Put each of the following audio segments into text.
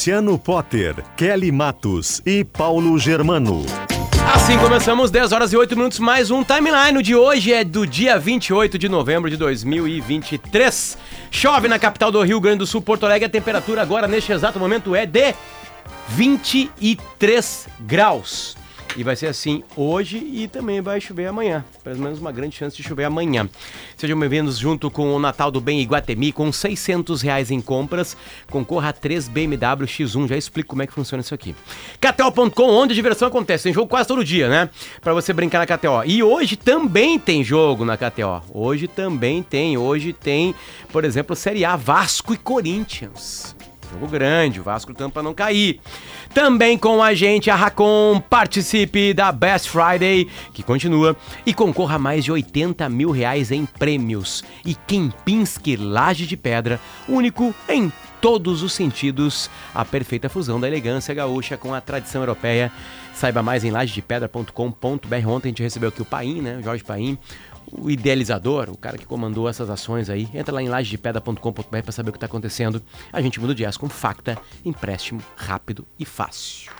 Luciano Potter, Kelly Matos e Paulo Germano. Assim começamos 10 horas e 8 minutos, mais um timeline. O de hoje é do dia 28 de novembro de 2023. Chove na capital do Rio Grande do Sul, Porto Alegre. A temperatura agora, neste exato momento, é de 23 graus. E vai ser assim hoje e também vai chover amanhã. Pelo menos uma grande chance de chover amanhã. Sejam bem-vindos junto com o Natal do Bem Iguatemi, com 600 reais em compras. Concorra a 3 BMW X1. Já explico como é que funciona isso aqui. KTO.com, onde a diversão acontece. Tem jogo quase todo dia, né? Pra você brincar na KTO. E hoje também tem jogo na KTO. Hoje também tem. Hoje tem, por exemplo, Série A Vasco e Corinthians. Jogo grande, o Vasco tampa não cair. Também com a gente, a Racon, participe da Best Friday, que continua, e concorra a mais de 80 mil reais em prêmios. E Kempinski Laje de Pedra, único em todos os sentidos, a perfeita fusão da elegância gaúcha com a tradição europeia. Saiba mais em lajedepedra.com.br. Ontem a gente recebeu aqui o Paim, né? Jorge Paim, o idealizador, o cara que comandou essas ações aí. Entra lá em lajedepedra.com.br para saber o que está acontecendo. A gente muda de jazz com Facta, empréstimo rápido e fácil.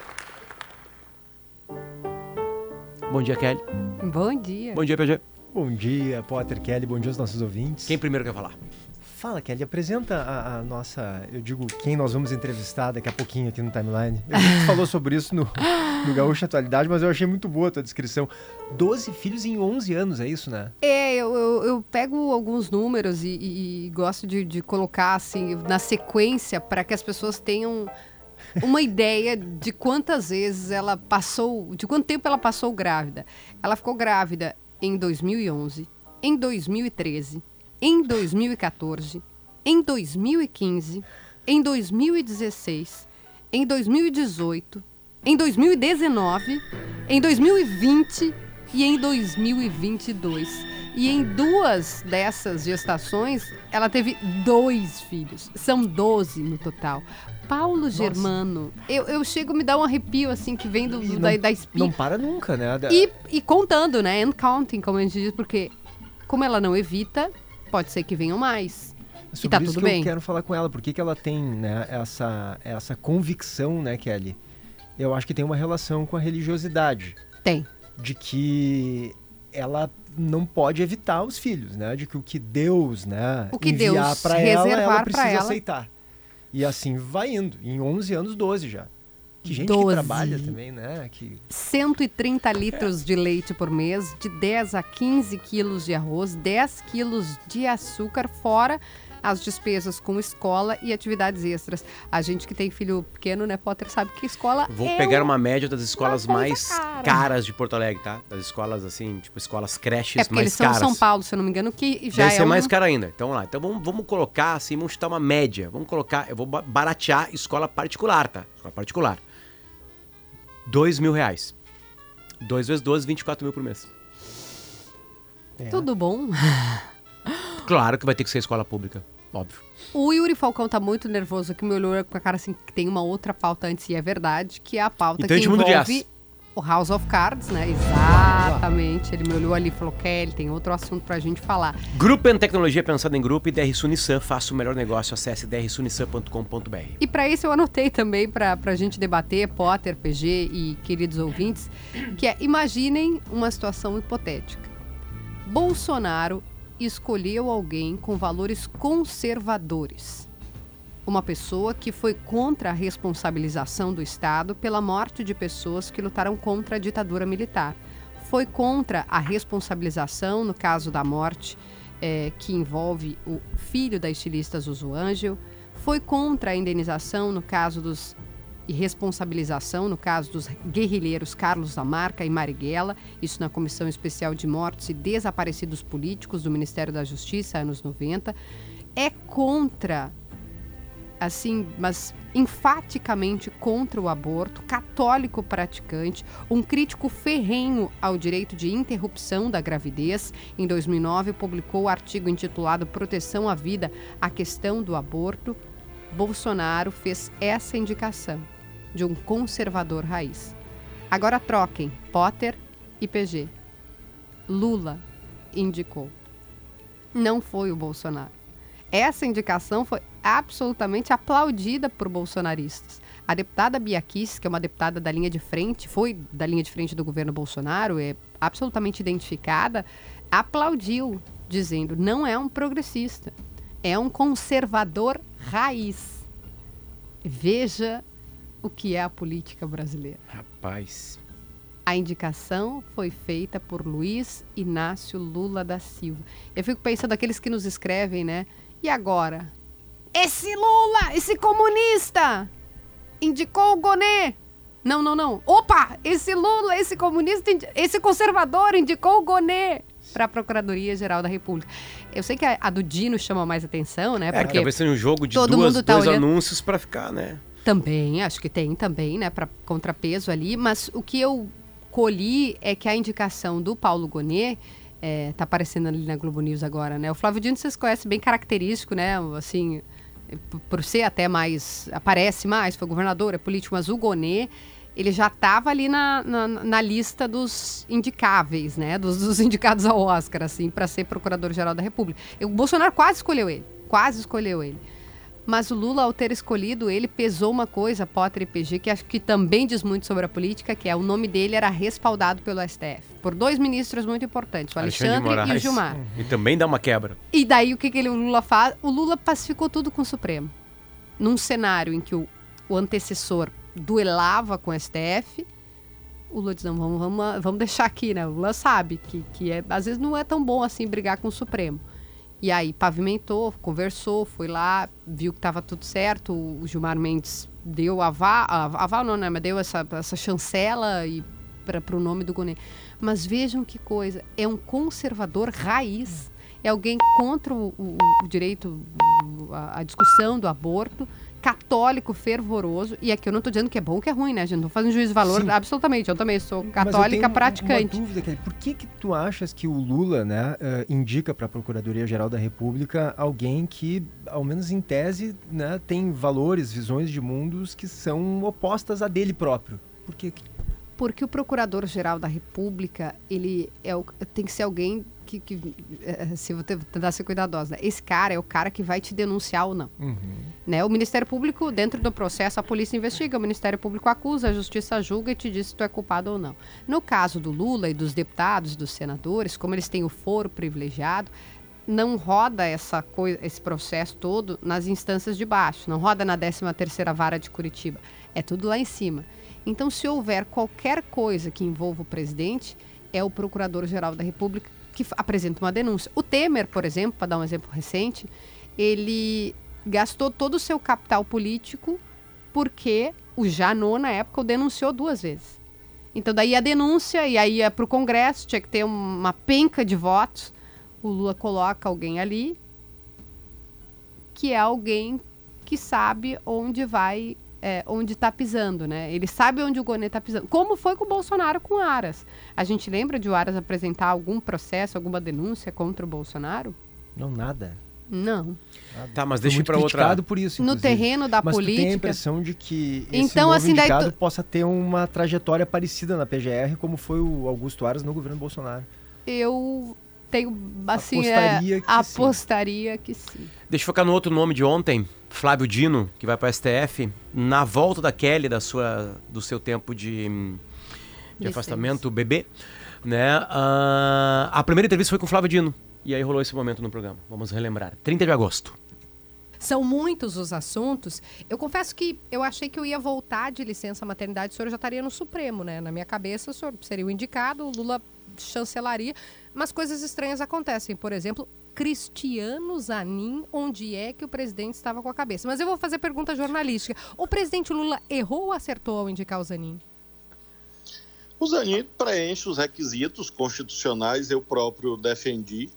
Bom dia, Kelly. Bom dia. Bom dia, PG. Bom dia, Potter, Kelly. Bom dia aos nossos ouvintes. Quem primeiro quer falar? Fala, Kelly, apresenta a, a, nossa, eu digo, quem nós vamos entrevistar daqui a pouquinho aqui no Timeline. A gente falou sobre isso no, no Gaúcho Atualidade, mas eu achei muito boa a tua descrição. Doze filhos em 11 anos, é isso, né? É, eu, eu, eu pego alguns números e, e, e gosto de, de colocar, assim, na sequência para que as pessoas tenham uma ideia de quantas vezes ela passou, de quanto tempo ela passou grávida. Ela ficou grávida em 2011, em 2013, em 2014, em 2015, em 2016, em 2018, em 2019, em 2020 e em 2022. E em duas dessas gestações, ela teve dois filhos. São 12 no total. Paulo Nossa. Germano, eu, eu chego a me dar um arrepio, assim, que vem do, não, da, da espinha. Não para nunca, né? E, e contando, né? And counting, como a gente diz, porque como ela não evita, pode ser que venham mais. É sobre e tá isso tudo que bem. eu quero falar com ela. Por que, que ela tem né, essa, essa convicção, né, Kelly? Eu acho que tem uma relação com a religiosidade. Tem. De que ela não pode evitar os filhos, né? De que o que Deus, né, o que enviar para ela, ela precisa ela. aceitar. E assim vai indo. Em 11 anos, 12 já. Que gente 12. que trabalha também, né? Que... 130 litros é. de leite por mês, de 10 a 15 quilos de arroz, 10 quilos de açúcar, fora as despesas com escola e atividades extras. A gente que tem filho pequeno, né, Potter, sabe que escola Vou é pegar uma média das escolas mais cara. caras de Porto Alegre, tá? Das escolas, assim, tipo, escolas creches é porque mais eles são caras. São Paulo, se eu não me engano, que já Deve é ser um... mais caro ainda. Então, vamos lá. Então, vamos, vamos colocar, assim, vamos chutar uma média. Vamos colocar, eu vou baratear escola particular, tá? Escola particular. 2 mil reais. 2 vezes 12, 24 mil por mês. É. Tudo bom? Claro que vai ter que ser escola pública, óbvio. O Yuri Falcão tá muito nervoso aqui, me olhou com a cara assim, que tem uma outra pauta antes, e é verdade, que é a pauta então, que envolve o House of Cards, né? Exatamente. Ele me olhou ali e falou, Kelly, tem outro assunto pra gente falar. Grupo em Tecnologia pensada em grupo e DR Sunissan, faça o melhor negócio, acesse drsunissan.com.br. E para isso eu anotei também pra, pra gente debater, Potter, PG e queridos ouvintes, que é, imaginem uma situação hipotética. Bolsonaro escolheu alguém com valores conservadores. Uma pessoa que foi contra a responsabilização do Estado pela morte de pessoas que lutaram contra a ditadura militar. Foi contra a responsabilização no caso da morte é, que envolve o filho da estilista Zuzu Angel. Foi contra a indenização no caso dos e responsabilização no caso dos guerrilheiros Carlos Lamarca e Marighella, isso na Comissão Especial de Mortos e Desaparecidos Políticos do Ministério da Justiça, anos 90. É contra assim, mas enfaticamente contra o aborto, católico praticante, um crítico ferrenho ao direito de interrupção da gravidez. Em 2009, publicou o artigo intitulado Proteção à Vida, a questão do aborto. Bolsonaro fez essa indicação de um conservador raiz. Agora troquem Potter e PG. Lula indicou. Não foi o Bolsonaro. Essa indicação foi absolutamente aplaudida por bolsonaristas. A deputada Bia Kiss, que é uma deputada da linha de frente, foi da linha de frente do governo Bolsonaro, é absolutamente identificada, aplaudiu, dizendo: não é um progressista, é um conservador raiz. Veja o que é a política brasileira. Rapaz. A indicação foi feita por Luiz Inácio Lula da Silva. Eu fico pensando aqueles que nos escrevem, né? E agora? Esse Lula, esse comunista, indicou o Gonê. Não, não, não. Opa, esse Lula, esse comunista, esse conservador indicou o Gonê para a Procuradoria-Geral da República. Eu sei que a, a, do Dino chama mais atenção, né? Porque é, talvez seja um jogo de duas, tá dois olhando... anúncios para ficar, né? Também, acho que tem também, né, para contrapeso ali. Mas o que eu colhi é que a indicação do Paulo Gonet é, tá aparecendo ali na Globo News agora, né? O Flávio Dino vocês conhecem bem característico, né? Assim, por ser até mais aparece mais, foi governador, é político, mas o Gonet ele já estava ali na, na, na, lista dos indicáveis, né? Dos, dos indicados ao Oscar, assim, para ser procurador-geral da República. o Bolsonaro quase escolheu ele, quase escolheu ele. Mas o Lula, ao ter escolhido ele, pesou uma coisa, Potter e PG, que acho que também diz muito sobre a política, que é o nome dele era respaldado pelo STF. Por dois ministros muito importantes, o Alexandre, Alexandre e o Gilmar. E também dá uma quebra. E daí o que, que ele, o Lula faz? O Lula pacificou tudo com o Supremo. Num cenário em que o, o antecessor duelava com o STF, o Lula diz, não, vamos, vamos, vamos deixar aqui, né? O Lula sabe que, que é, às vezes não é tão bom assim brigar com o Supremo. E aí pavimentou, conversou, foi lá, viu que estava tudo certo. O Gilmar Mendes deu a aval não, né? Mas deu essa, essa chancela e para o nome do Gonê. Mas vejam que coisa, é um conservador raiz. É alguém contra o, o, o direito, a, a discussão do aborto, católico fervoroso, e aqui eu não estou dizendo que é bom ou que é ruim, né, gente? Não estou fazendo juízo de valor, Sim. absolutamente. Eu também sou católica Mas praticante. Uma dúvida, Kelly. Por que que tu achas que o Lula, né, uh, indica para a Procuradoria-Geral da República alguém que, ao menos em tese, né, tem valores, visões de mundos que são opostas a dele próprio? Por que? Porque o Procurador-Geral da República, ele é o, tem que ser alguém que, que é, se você tentar ser cuidadosa, né? esse cara é o cara que vai te denunciar ou não. Uhum. Né? O Ministério Público, dentro do processo, a polícia investiga, o Ministério Público acusa, a Justiça julga e te diz se tu é culpado ou não. No caso do Lula e dos deputados, dos senadores, como eles têm o foro privilegiado, não roda essa coisa, esse processo todo nas instâncias de baixo, não roda na 13ª Vara de Curitiba. É tudo lá em cima. Então, se houver qualquer coisa que envolva o presidente, é o Procurador-Geral da República que apresenta uma denúncia. O Temer, por exemplo, para dar um exemplo recente, ele gastou todo o seu capital político porque o Janot, na época, o denunciou duas vezes. Então, daí a denúncia, e aí é para o Congresso, tinha que ter uma penca de votos. O Lula coloca alguém ali, que é alguém que sabe onde vai é, onde está pisando, né? Ele sabe onde o Gonê está pisando. Como foi com o Bolsonaro com o Aras? A gente lembra de o Aras apresentar algum processo, alguma denúncia contra o Bolsonaro? Não, nada. Não. Tá, mas deixa para outra. por isso. No terreno da mas política. Mas tem a impressão de que esse então, novo assim, indicado tu... possa ter uma trajetória parecida na PGR, como foi o Augusto Aras no governo Bolsonaro. Eu tenho assim apostaria, é, que, apostaria sim. que sim. Deixa eu focar no outro nome de ontem, Flávio Dino, que vai para o STF, na volta da Kelly da sua do seu tempo de, de afastamento bebê, né? Uh, a primeira entrevista foi com o Flávio Dino e aí rolou esse momento no programa. Vamos relembrar. 30 de agosto. São muitos os assuntos. Eu confesso que eu achei que eu ia voltar de licença maternidade, o senhor já estaria no Supremo, né? Na minha cabeça, o senhor seria o indicado, o Lula chancelaria, mas coisas estranhas acontecem. Por exemplo, Cristiano Zanin onde é que o presidente estava com a cabeça. Mas eu vou fazer pergunta jornalística. O presidente Lula errou ou acertou ao indicar o Zanin? O Zanin preenche os requisitos constitucionais, eu próprio defendi,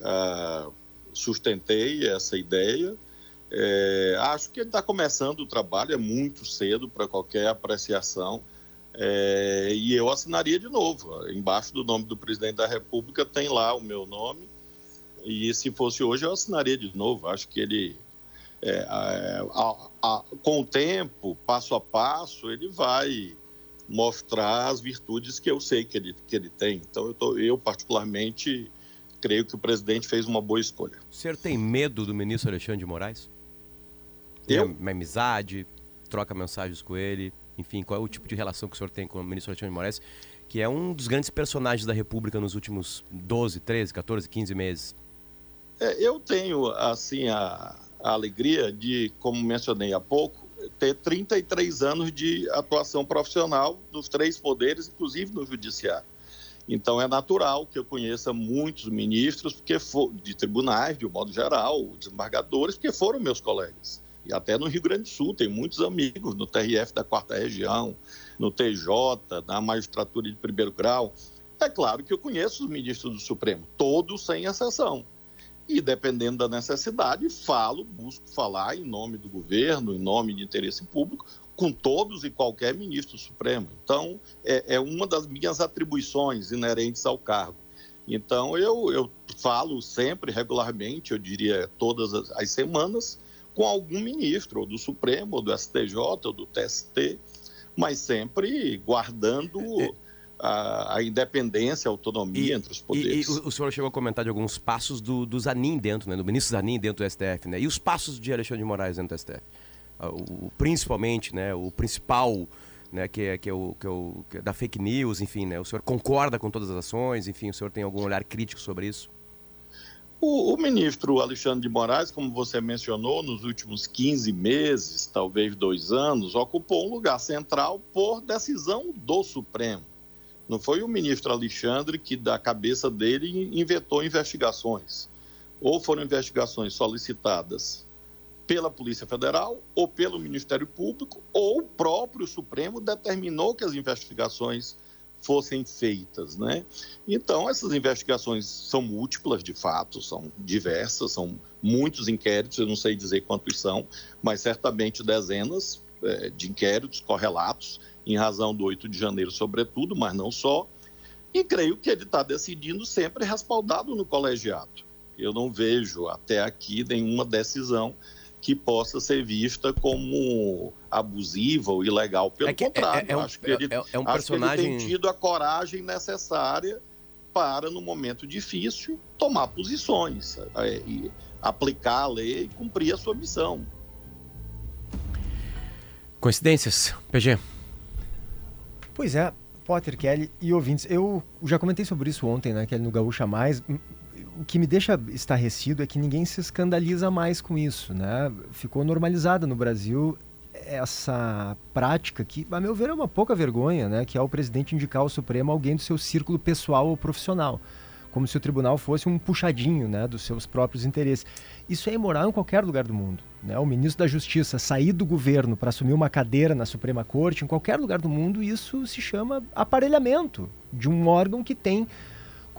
uh, sustentei essa ideia. É, acho que ele está começando o trabalho, é muito cedo para qualquer apreciação. É, e eu assinaria de novo. Embaixo do nome do presidente da República tem lá o meu nome. E se fosse hoje, eu assinaria de novo. Acho que ele, é, a, a, com o tempo, passo a passo, ele vai mostrar as virtudes que eu sei que ele, que ele tem. Então, eu, tô, eu particularmente creio que o presidente fez uma boa escolha. O senhor tem medo do ministro Alexandre de Moraes? Eu? Tem uma amizade, troca mensagens com ele, enfim, qual é o tipo de relação que o senhor tem com o ministro Alexandre de Moraes, que é um dos grandes personagens da República nos últimos 12, 13, 14, 15 meses? É, eu tenho, assim, a, a alegria de, como mencionei há pouco, ter 33 anos de atuação profissional nos três poderes, inclusive no judiciário. Então é natural que eu conheça muitos ministros porque for, de tribunais, de um modo geral, desembargadores, porque foram meus colegas. E até no Rio Grande do Sul tem muitos amigos no TRF da quarta região, no TJ, na magistratura de primeiro grau. É claro que eu conheço os ministros do Supremo, todos sem exceção. E dependendo da necessidade, falo, busco falar em nome do governo, em nome de interesse público, com todos e qualquer ministro supremo. Então, é, é uma das minhas atribuições inerentes ao cargo. Então, eu, eu falo sempre, regularmente, eu diria todas as, as semanas, com algum ministro, ou do Supremo, ou do STJ, ou do TST, mas sempre guardando a, a independência, a autonomia e, entre os poderes. E, e, o senhor chegou a comentar de alguns passos do, do Zanin dentro, né, do ministro Zanin dentro do STF, né? E os passos de Alexandre de Moraes dentro do STF? o, principalmente, né, o principal, né, que é, que é o, que é o que é da fake news, enfim, né, o senhor concorda com todas as ações, enfim, o senhor tem algum olhar crítico sobre isso? O, o, ministro Alexandre de Moraes, como você mencionou, nos últimos 15 meses, talvez dois anos, ocupou um lugar central por decisão do Supremo. Não foi o ministro Alexandre que, da cabeça dele, inventou investigações. Ou foram investigações solicitadas pela Polícia Federal ou pelo Ministério Público, ou o próprio Supremo determinou que as investigações fossem feitas, né? Então, essas investigações são múltiplas, de fato, são diversas, são muitos inquéritos, eu não sei dizer quantos são, mas certamente dezenas é, de inquéritos correlatos, em razão do 8 de janeiro, sobretudo, mas não só. E creio que ele está decidindo sempre respaldado no colegiado. Eu não vejo até aqui nenhuma decisão que possa ser vista como abusiva ou ilegal. Pelo é que, contrário, é, é, um, acho que ele, é, é um personagem... ele tem tido a coragem necessária para, no momento difícil, tomar posições, é, e aplicar a lei e cumprir a sua missão. Coincidências, PG? Pois é, Potter, Kelly e ouvintes. Eu já comentei sobre isso ontem, né, Kelly, no Gaúcha Mais o que me deixa estarrecido é que ninguém se escandaliza mais com isso, né? Ficou normalizada no Brasil essa prática que, a meu ver, é uma pouca vergonha, né? Que é o presidente indicar ao Supremo alguém do seu círculo pessoal ou profissional, como se o tribunal fosse um puxadinho, né? Dos seus próprios interesses. Isso é imoral em qualquer lugar do mundo. Né? O ministro da Justiça sair do governo para assumir uma cadeira na Suprema Corte, em qualquer lugar do mundo, isso se chama aparelhamento de um órgão que tem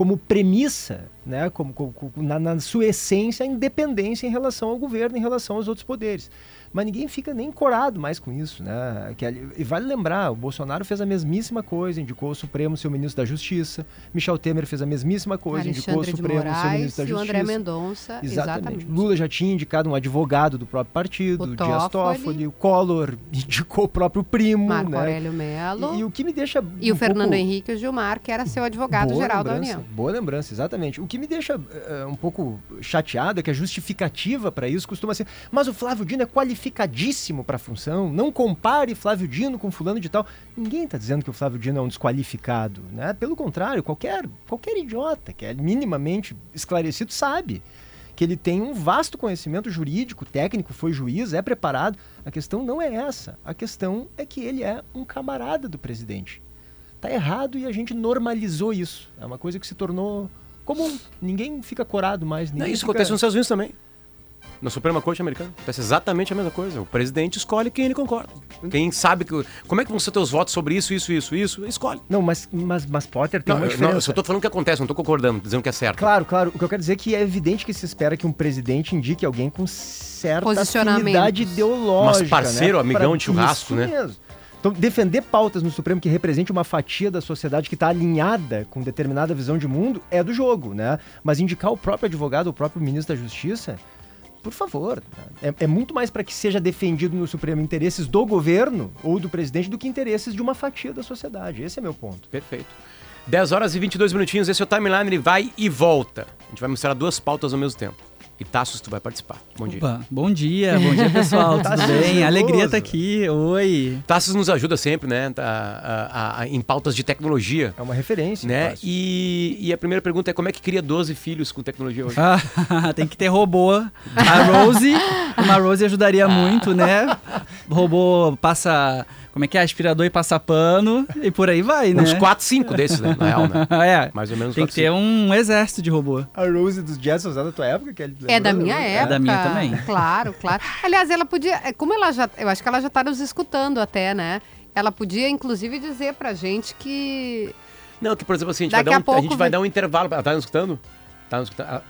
como premissa, né, como, como na, na, sua essência, a independência em relação ao governo, em relação aos outros poderes mas ninguém fica nem corado mais com isso, né? Que, e vale lembrar, o Bolsonaro fez a mesmíssima coisa, indicou o Supremo seu ministro da Justiça, Michel Temer fez a mesmíssima coisa, Alexandre indicou o Supremo Moraes, seu ministro da Justiça. André Mendonça, exatamente. exatamente. Lula já tinha indicado um advogado do próprio partido, o Dias Toffoli, o Collor indicou o próprio primo, Marco né? Aurélio Mello. E, e, o que me deixa E um o Fernando pouco... Henrique o Gilmar, que era seu advogado-geral da União. Boa lembrança, exatamente. O que me deixa uh, um pouco chateado é que a justificativa para isso costuma ser, mas o Flávio Dino é qualificadíssimo para a função. Não compare Flávio Dino com fulano de tal. Ninguém está dizendo que o Flávio Dino é um desqualificado, né? Pelo contrário, qualquer qualquer idiota que é minimamente esclarecido sabe que ele tem um vasto conhecimento jurídico, técnico, foi juiz, é preparado. A questão não é essa. A questão é que ele é um camarada do presidente. Tá errado e a gente normalizou isso. É uma coisa que se tornou comum. Ninguém fica corado mais. Não, Ninguém isso fica... acontece nos Estados Unidos também. Na Suprema Corte Americana. Acontece exatamente a mesma coisa. O presidente escolhe quem ele concorda. Quem sabe que. Como é que vão ser teus votos sobre isso, isso, isso, isso? Escolhe. Não, mas, mas, mas Potter tem Não, uma eu, diferença. não, eu só tô falando o que acontece, não tô concordando, dizendo que é certo. Claro, claro. O que eu quero dizer é que é evidente que se espera que um presidente indique alguém com certa afinidade ideológica. Mas parceiro, né? amigão Pra- de churrasco, Isso né? Mesmo. Então, defender pautas no Supremo que represente uma fatia da sociedade que está alinhada com determinada visão de mundo é do jogo, né? Mas indicar o próprio advogado, o próprio ministro da Justiça, por favor. né? É, é muito mais para que seja defendido no Supremo interesses do governo ou do presidente do que interesses de uma fatia da sociedade. Esse é meu ponto. Perfeito. 10 horas e 22 minutinhos, esse é o timeline, ele vai e volta. A gente vai misturar duas pautas ao mesmo tempo. E Tassos, tu vai participar. Bom dia. Opa, bom dia, bom dia pessoal, tudo Tá bem? nervoso. Alegria estar aqui, oi. Tassos nos ajuda sempre, né? tá, a- a- a- em pautas de tecnologia. É uma referência. Né? E, e a primeira pergunta é como é que cria 12 filhos com tecnologia hoje? Ah, tem que ter robô. A Rose, uma Rose ajudaria muito, né? Robô passa, como é que é? Aspirador e passa pano e por aí vai, né? Uns 4, 5 desses, né? Na real, né? é, Mais ou menos tem quatro, que ter um exército de robô. A Rose dos Jetsons é da tua época? Kelly? É da minha É. época. da minha também. Claro, claro. Aliás, ela podia. é, Como ela já. Eu acho que ela já tá nos escutando até, né? Ela podia, inclusive, dizer pra gente que. Não, que por exemplo assim, a gente, Daqui vai, dar a um, a pouco gente vai vai- dar um intervalo. Ela tá nos escutando? Tá nos escutando? Ah,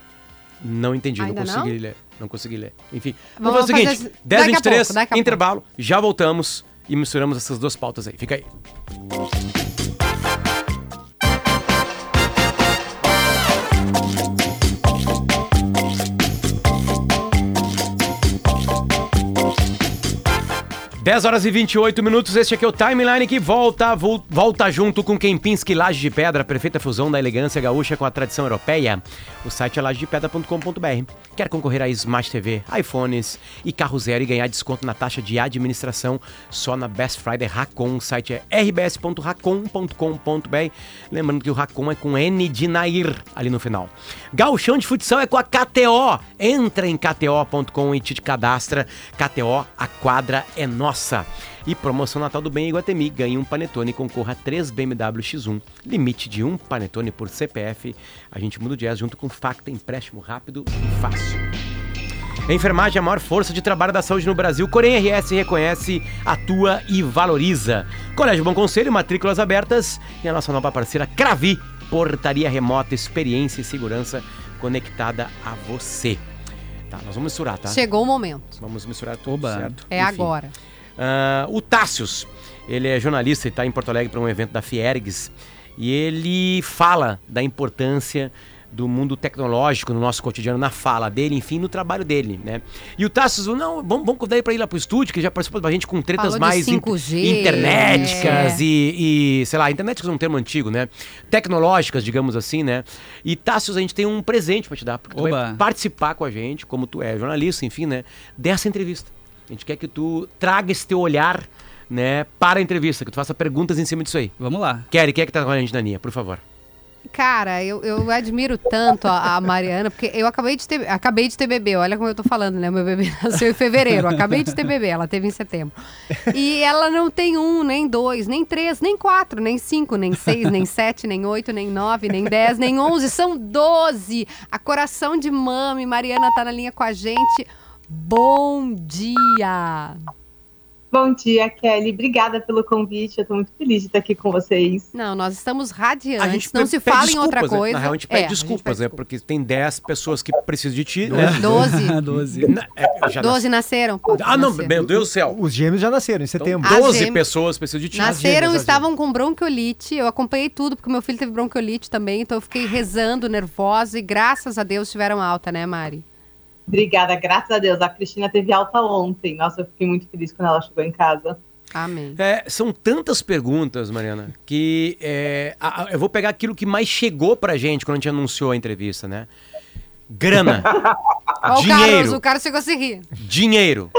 não entendi, Ainda não não? consegui ler. Não consegui ler. Enfim, Vamos vamos fazer o fazer seguinte: assim, 10 daqui a 23, pouco, daqui a intervalo, já voltamos e misturamos essas duas pautas aí. Fica aí. Dez horas e 28 minutos, este aqui é o Timeline que volta, vol- volta junto com Kempinski Laje de Pedra, perfeita fusão da elegância gaúcha com a tradição europeia. O site é lajedepedra.com.br. Quer concorrer a Smart TV, iPhones e carro zero e ganhar desconto na taxa de administração só na Best Friday Racon. O site é rbs.racon.com.br. Lembrando que o Racon é com N de Nair ali no final. Gauchão de futsal é com a KTO. Entra em kto.com e te cadastra. KTO, a quadra é nossa. E promoção Natal do Bem Iguatemi. Ganhe um panetone e concorra a 3 BMW X1. Limite de um panetone por CPF. A gente muda o jazz junto com Facta, empréstimo rápido e fácil. A enfermagem é a maior força de trabalho da saúde no Brasil. Corém RS reconhece, atua e valoriza. Colégio Bom Conselho, matrículas abertas. E a nossa nova parceira Cravi, portaria remota, experiência e segurança conectada a você. Tá, nós vamos misturar, tá? Chegou o momento. Vamos misturar tudo, Oba. certo? É Enfim. agora. Ah, o Tássios, ele é jornalista e está em Porto Alegre para um evento da Fiergs e ele fala da importância do mundo tecnológico no nosso cotidiano, na fala dele, enfim, no trabalho dele, né? E o Tassius, não, vamos, vamos convidar ele para ir lá pro estúdio, que já participou da gente com tretas Falou mais in- 5G, internéticas é. e, e, sei lá, internéticas é um termo antigo, né? Tecnológicas, digamos assim, né? E Tassius, a gente tem um presente para te dar, porque tu vai participar com a gente, como tu é jornalista, enfim, né? Dessa entrevista. A gente quer que tu traga esse teu olhar, né, para a entrevista, que tu faça perguntas em cima disso aí. Vamos lá. Kelly, quem é que tá com a gente, Daninha, por favor? Cara, eu, eu admiro tanto a, a Mariana, porque eu acabei de ter acabei de ter bebê, olha como eu tô falando, né? Meu bebê nasceu em fevereiro, acabei de ter bebê, ela teve em setembro. E ela não tem um, nem dois, nem três, nem quatro, nem cinco, nem seis, nem sete, nem oito, nem nove, nem dez, nem onze, são doze. A coração de mami, Mariana tá na linha com a gente. Bom dia! Bom dia, Kelly. Obrigada pelo convite. Eu estou muito feliz de estar aqui com vocês. Não, nós estamos radiantes, pe- não se fala em outra desculpas, né? coisa. Na real, a gente É, pede desculpas, né? pede Porque tem 10 pessoas que precisam de ti, né? Doze. 12. Na- é, já Doze nasceram. pô, Ah, não, nasceram. meu Deus do céu. Os gêmeos já nasceram em Então, setembro. Ah, 12 gêmeos- pessoas precisam de ti. Nasceram, gêmeas, estavam com bronquiolite. Eu acompanhei tudo, porque meu filho teve bronquiolite também. Então eu fiquei rezando, nervosa. E graças a Deus tiveram alta, né, Mari? Obrigada, graças a Deus. A Cristina teve alta ontem. Nossa, eu fiquei muito feliz quando ela chegou em casa. Amém. É, são tantas perguntas, Mariana, que é, a- a- eu vou pegar aquilo que mais chegou pra gente quando a gente anunciou a entrevista, né? Grana, Ó, o Carlos, dinheiro, o Carlos chegou a se rir. dinheiro.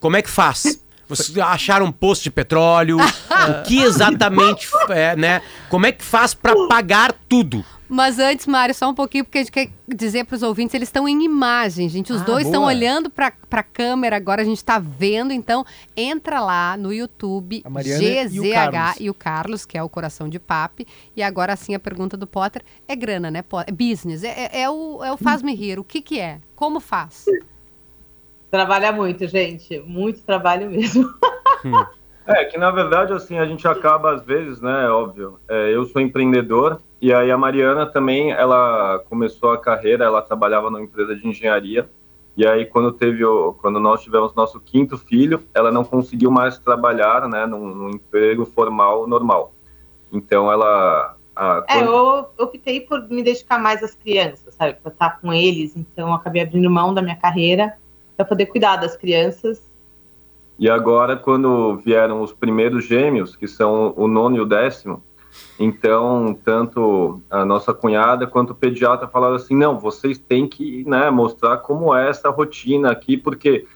Como é que faz? Vocês acharam um posto de petróleo? o que exatamente, é, né? Como é que faz pra pagar tudo? Mas antes, Mário, só um pouquinho, porque a gente quer dizer para os ouvintes, eles estão em imagem, gente. Os Ah, dois estão olhando para a câmera agora, a gente está vendo. Então, entra lá no YouTube, Mariana e o GZH Carlos. e o Carlos, que é o coração de papi. E agora sim a pergunta do Potter é grana, né? É business, é, é- é o, é o faz-me rir. O que que é? Como faz? Trabalha muito, gente. Muito trabalho mesmo. É, que na verdade, assim, a gente acaba às vezes, né, óbvio, é, eu sou empreendedor, e aí a Mariana também, ela começou a carreira, ela trabalhava numa empresa de engenharia, e aí quando teve, o, quando nós tivemos nosso quinto filho, ela não conseguiu mais trabalhar, né, num, num emprego formal normal. Então ela... a- É, quando- eu optei por me dedicar mais às crianças, sabe? Pra estar com eles. Então, acabei abrindo mão da minha carreira para poder cuidar das crianças. E agora, quando vieram os primeiros gêmeos, que são o nono e o décimo, então, tanto a nossa cunhada quanto o pediatra falaram assim, não, vocês têm que né, mostrar como é essa rotina aqui, porque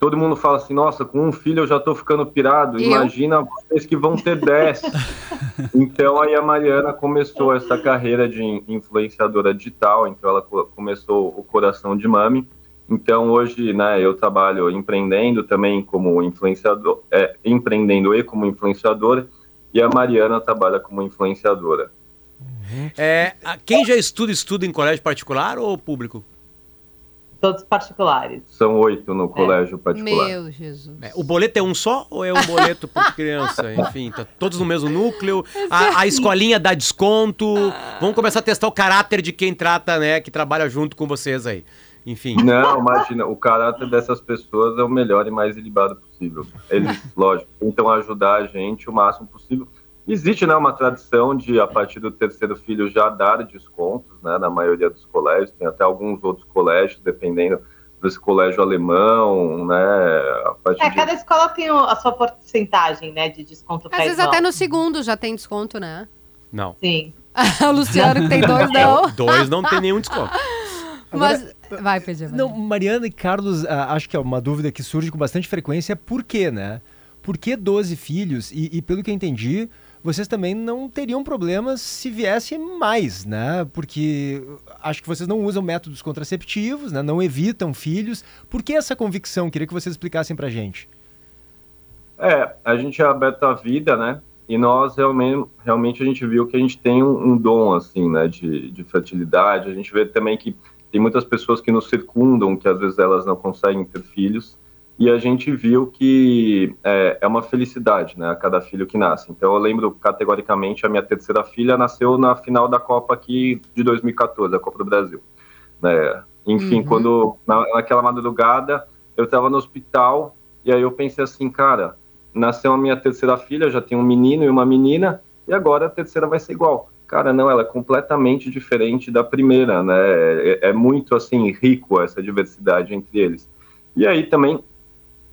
todo mundo fala assim, nossa, com um filho eu já estou ficando pirado, Eu? imagina vocês que vão ter dez. então, aí a Mariana começou essa carreira de influenciadora digital, então ela co- começou o Coração de Mami, então hoje, né, eu trabalho empreendendo também como influenciador, é, empreendendo e como influenciador, e a Mariana trabalha como influenciadora. É, quem já estuda, estuda em colégio particular ou público? Todos particulares. São oito no colégio particular. Meu Jesus. É, o boleto é um só ou é um boleto por criança? Enfim, tá todos no mesmo núcleo. A, a escolinha dá desconto. Vamos começar a testar o caráter de quem trata, né? Que trabalha junto com vocês aí. Enfim. Não, imagina, o caráter dessas pessoas é o melhor e mais ilibado possível. Eles, lógico, tentam ajudar a gente o máximo possível. Existe, né, uma tradição de, a partir do terceiro filho, já dar descontos, né, na maioria dos colégios, tem até alguns outros colégios, dependendo desse colégio alemão, né, É, de... cada escola tem a sua porcentagem, né, de desconto Às vezes irmão. até no segundo já tem desconto, né? Não. Sim. o Luciano que tem dois, não. Dois não tem nenhum desconto. Mas. Vai, PG. vai. Não, Mariana e Carlos, ah, acho que é uma dúvida que surge com bastante frequência, por quê, né? Por que 12 filhos? E, e pelo que eu entendi, vocês também não teriam problemas se viesse mais, né? Porque acho que vocês não usam métodos contraceptivos, né? Não evitam filhos. Por que essa convicção? Queria que vocês explicassem pra gente. É, a gente é aberto à vida, né? E nós realmente, realmente a gente viu que a gente tem um, um dom, assim, né, de, de fertilidade. A gente vê também que tem muitas pessoas que nos circundam, que às vezes elas não conseguem ter filhos. E a gente viu que é, é uma felicidade, né, a cada filho que nasce. Então eu lembro categoricamente, a minha terceira filha nasceu na final da Copa aqui de 2014, a Copa do Brasil. Né? Enfim, Uhum. quando na, naquela madrugada eu estava no hospital e aí eu pensei assim, cara, nasceu a minha terceira filha, já tem um menino e uma menina, e agora a terceira vai ser igual. Cara, não, ela é completamente diferente da primeira, né? É, é muito, assim, rico essa diversidade entre eles. E aí também,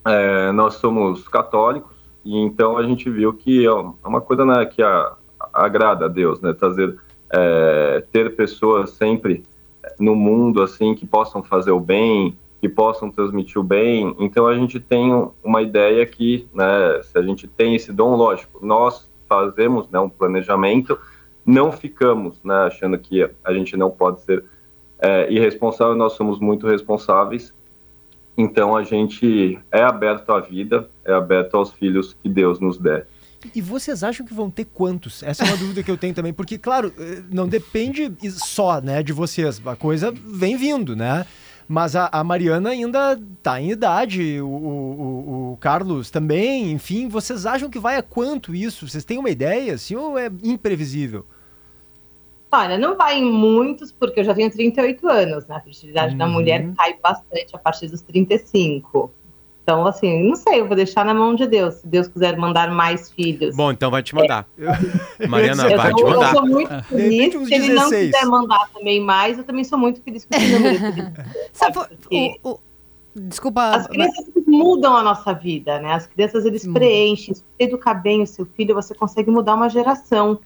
é, nós somos católicos, e então a gente viu que é uma coisa né, que a, agrada a Deus, né? Trazer, é, ter pessoas sempre no mundo, assim, que possam fazer o bem, que possam transmitir o bem. Então a gente tem uma ideia que, né, se a gente tem esse dom, lógico, nós fazemos né, um planejamento, não ficamos né, achando que a gente não pode ser é, irresponsável, nós somos muito responsáveis. Então a gente é aberto à vida, é aberto aos filhos que Deus nos der. E vocês acham que vão ter quantos? Essa é uma dúvida que eu tenho também, porque, claro, eh, não depende só né, de vocês. A coisa vem vindo, né? Mas a, a Mariana ainda está em idade, o, o- o Carlos também, enfim. Vocês acham que vai a quanto isso? Vocês têm uma ideia, assim, ou é imprevisível? Olha, não vai em muitos, porque eu já tenho 38 anos, né? A fertilidade da Uhum. mulher cai bastante a partir dos 35. Então, assim, não sei, eu vou deixar na mão de Deus. Se Deus quiser mandar mais filhos. Bom, então vai te mandar. Mariana, eu, vai te sou, eu mandar. sou muito feliz. Se ele não 16. quiser mandar também mais, eu também sou muito feliz com esse número. Sabe, o- o- Desculpa. As crianças mudam a nossa vida, né? As crianças, eles Mudam. preenchem. Se você educar bem o seu filho, você consegue mudar uma geração.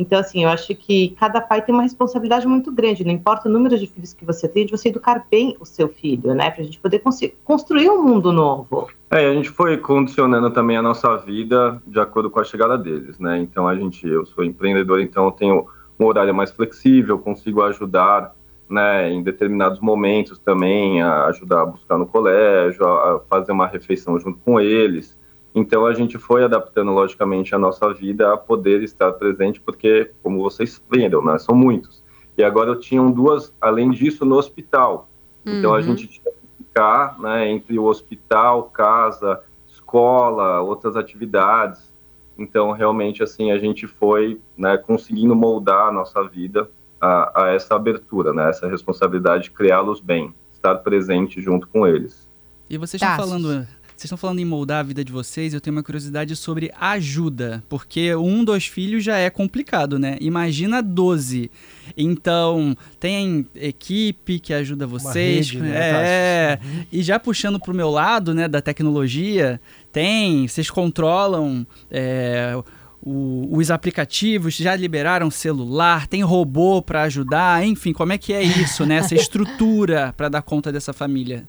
Então, assim, eu acho que cada pai tem uma responsabilidade muito grande. Não importa o número de filhos que você tem, de você educar bem o seu filho, né? Pra gente poder cons- construir um mundo novo. É, a gente foi condicionando também a nossa vida de acordo com a chegada deles, né? Então a gente, eu sou empreendedor, então eu tenho um horário mais flexível, consigo ajudar né, em determinados momentos também, a ajudar a buscar no colégio, a fazer uma refeição junto com eles. Então a gente foi adaptando logicamente a nossa vida a poder estar presente, porque como vocês viram, né, são muitos. E agora eu tinha duas, além disso, no hospital. Então a Uhum. gente tinha que ficar né, entre o hospital, casa, escola, outras atividades. Então realmente assim a gente foi né, conseguindo moldar a nossa vida a, a essa abertura, né, essa responsabilidade de criá-los bem, estar presente junto com eles. E vocês estão Tassos. falando. Vocês estão falando em moldar a vida de vocês, eu tenho uma curiosidade sobre ajuda, porque um, dois filhos já é complicado, né? Imagina 12. Então, tem equipe que ajuda vocês. rede, né, é? Uhum. e já puxando pro meu lado, né, da tecnologia, tem, vocês controlam é, o- os aplicativos, já liberaram celular, tem robô para ajudar, enfim, como é que é isso, né? Essa estrutura para dar conta dessa família.